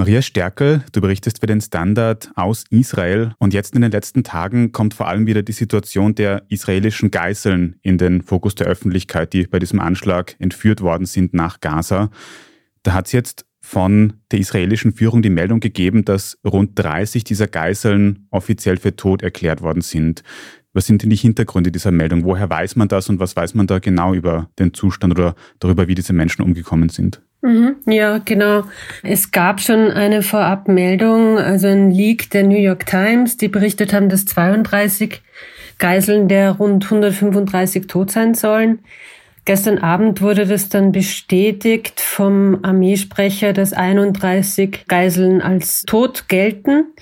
Maria Stärkel, du berichtest für den Standard aus Israel und jetzt in den letzten Tagen kommt vor allem wieder die Situation der israelischen Geiseln in den Fokus der Öffentlichkeit, die bei diesem Anschlag entführt worden sind nach Gaza. Da hat es jetzt von der israelischen Führung die Meldung gegeben, dass rund 30 dieser Geiseln offiziell für tot erklärt worden sind. Was sind denn die Hintergründe dieser Meldung? Woher weiß man das und was weiß man da genau über den Zustand oder darüber, wie diese Menschen umgekommen sind? Mhm, ja, genau. Es gab schon eine Vorabmeldung, also ein Leak der New York Times, die berichtet haben, dass 32 Geiseln der rund 135 tot sein sollen. Gestern Abend wurde das dann bestätigt vom Armeesprecher, dass 31 Geiseln als tot gelten.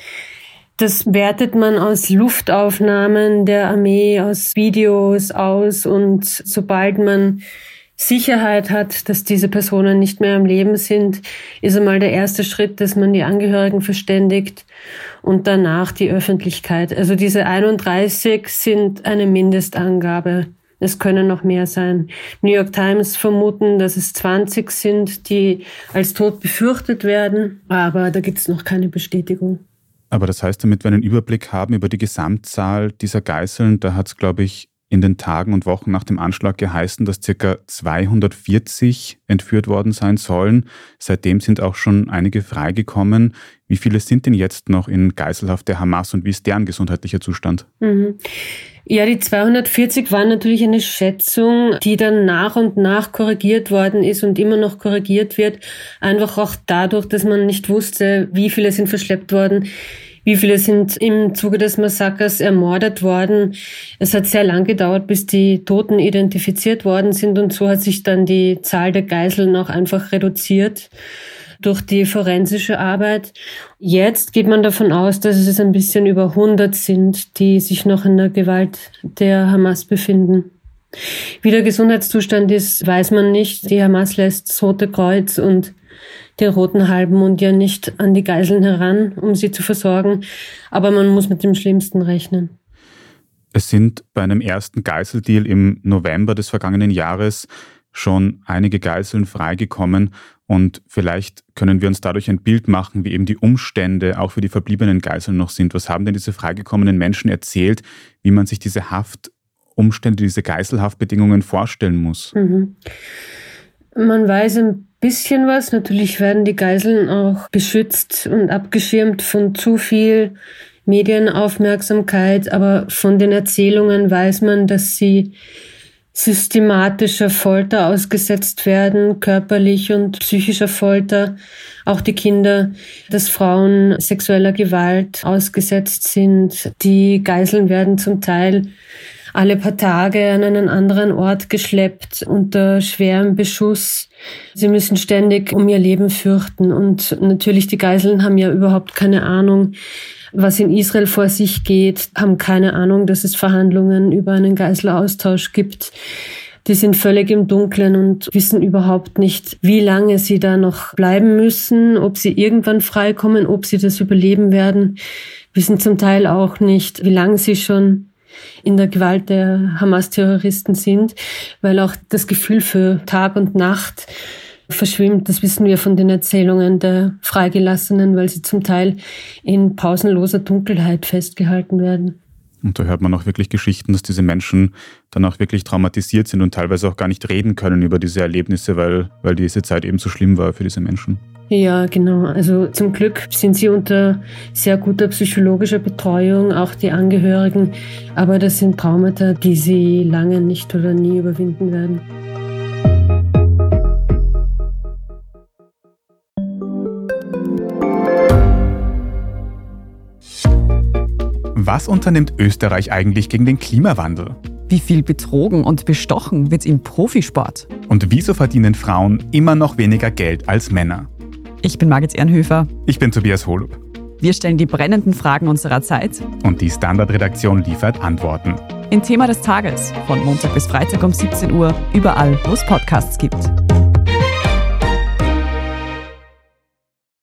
Das wertet man aus Luftaufnahmen der Armee, aus Videos aus und sobald man Sicherheit hat, dass diese Personen nicht mehr am Leben sind, ist einmal der erste Schritt, dass man die Angehörigen verständigt und danach die Öffentlichkeit. Also diese 31 sind eine Mindestangabe. Es können noch mehr sein. New York Times vermuten, dass es 20 sind, die als tot befürchtet werden, aber da gibt es noch keine Bestätigung. Aber das heißt, damit wir einen Überblick haben über die Gesamtzahl dieser Geiseln, da hat es, glaube ich, in den Tagen und Wochen nach dem Anschlag geheißen, dass ca. 240 entführt worden sein sollen. Seitdem sind auch schon einige freigekommen. Wie viele sind denn jetzt noch in Geiselhaft der Hamas und wie ist deren gesundheitlicher Zustand? Mhm. Ja, die 240 waren natürlich eine Schätzung, die dann nach und nach korrigiert worden ist und immer noch korrigiert wird. Einfach auch dadurch, dass man nicht wusste, wie viele sind verschleppt worden wie viele sind im Zuge des Massakers ermordet worden? Es hat sehr lang gedauert, bis die Toten identifiziert worden sind und so hat sich dann die Zahl der Geiseln auch einfach reduziert durch die forensische Arbeit. Jetzt geht man davon aus, dass es ein bisschen über 100 sind, die sich noch in der Gewalt der Hamas befinden. Wie der Gesundheitszustand ist, weiß man nicht. Die Hamas lässt das Rote Kreuz und den roten Halbmond ja nicht an die Geiseln heran, um sie zu versorgen. Aber man muss mit dem Schlimmsten rechnen. Es sind bei einem ersten Geiseldeal im November des vergangenen Jahres schon einige Geiseln freigekommen und vielleicht können wir uns dadurch ein Bild machen, wie eben die Umstände auch für die verbliebenen Geiseln noch sind. Was haben denn diese freigekommenen Menschen erzählt, wie man sich diese Haftumstände, diese Geiselhaftbedingungen vorstellen muss? Mhm. Man weiß ein bisschen was. Natürlich werden die Geiseln auch beschützt und abgeschirmt von zu viel Medienaufmerksamkeit, aber von den Erzählungen weiß man, dass sie systematischer Folter ausgesetzt werden, körperlich und psychischer Folter. Auch die Kinder, dass Frauen sexueller Gewalt ausgesetzt sind. Die Geiseln werden zum Teil alle paar Tage an einen anderen Ort geschleppt unter schwerem Beschuss. Sie müssen ständig um ihr Leben fürchten und natürlich die Geiseln haben ja überhaupt keine Ahnung, was in Israel vor sich geht, haben keine Ahnung, dass es Verhandlungen über einen Geiselaustausch gibt. Die sind völlig im Dunkeln und wissen überhaupt nicht, wie lange sie da noch bleiben müssen, ob sie irgendwann freikommen, ob sie das überleben werden. Wissen zum Teil auch nicht, wie lange sie schon in der Gewalt der Hamas-Terroristen sind, weil auch das Gefühl für Tag und Nacht verschwimmt. Das wissen wir von den Erzählungen der Freigelassenen, weil sie zum Teil in pausenloser Dunkelheit festgehalten werden. Und da hört man auch wirklich Geschichten, dass diese Menschen dann auch wirklich traumatisiert sind und teilweise auch gar nicht reden können über diese Erlebnisse, weil, weil diese Zeit eben so schlimm war für diese Menschen. Ja, genau. Also zum Glück sind sie unter sehr guter psychologischer Betreuung, auch die Angehörigen. Aber das sind Traumata, die sie lange nicht oder nie überwinden werden. Was unternimmt Österreich eigentlich gegen den Klimawandel? Wie viel betrogen und bestochen wird im Profisport? Und wieso verdienen Frauen immer noch weniger Geld als Männer? Ich bin Margit Ehrenhöfer. Ich bin Tobias Holub. Wir stellen die brennenden Fragen unserer Zeit. Und die Standardredaktion liefert Antworten. Im Thema des Tages von Montag bis Freitag um 17 Uhr, überall, wo es Podcasts gibt.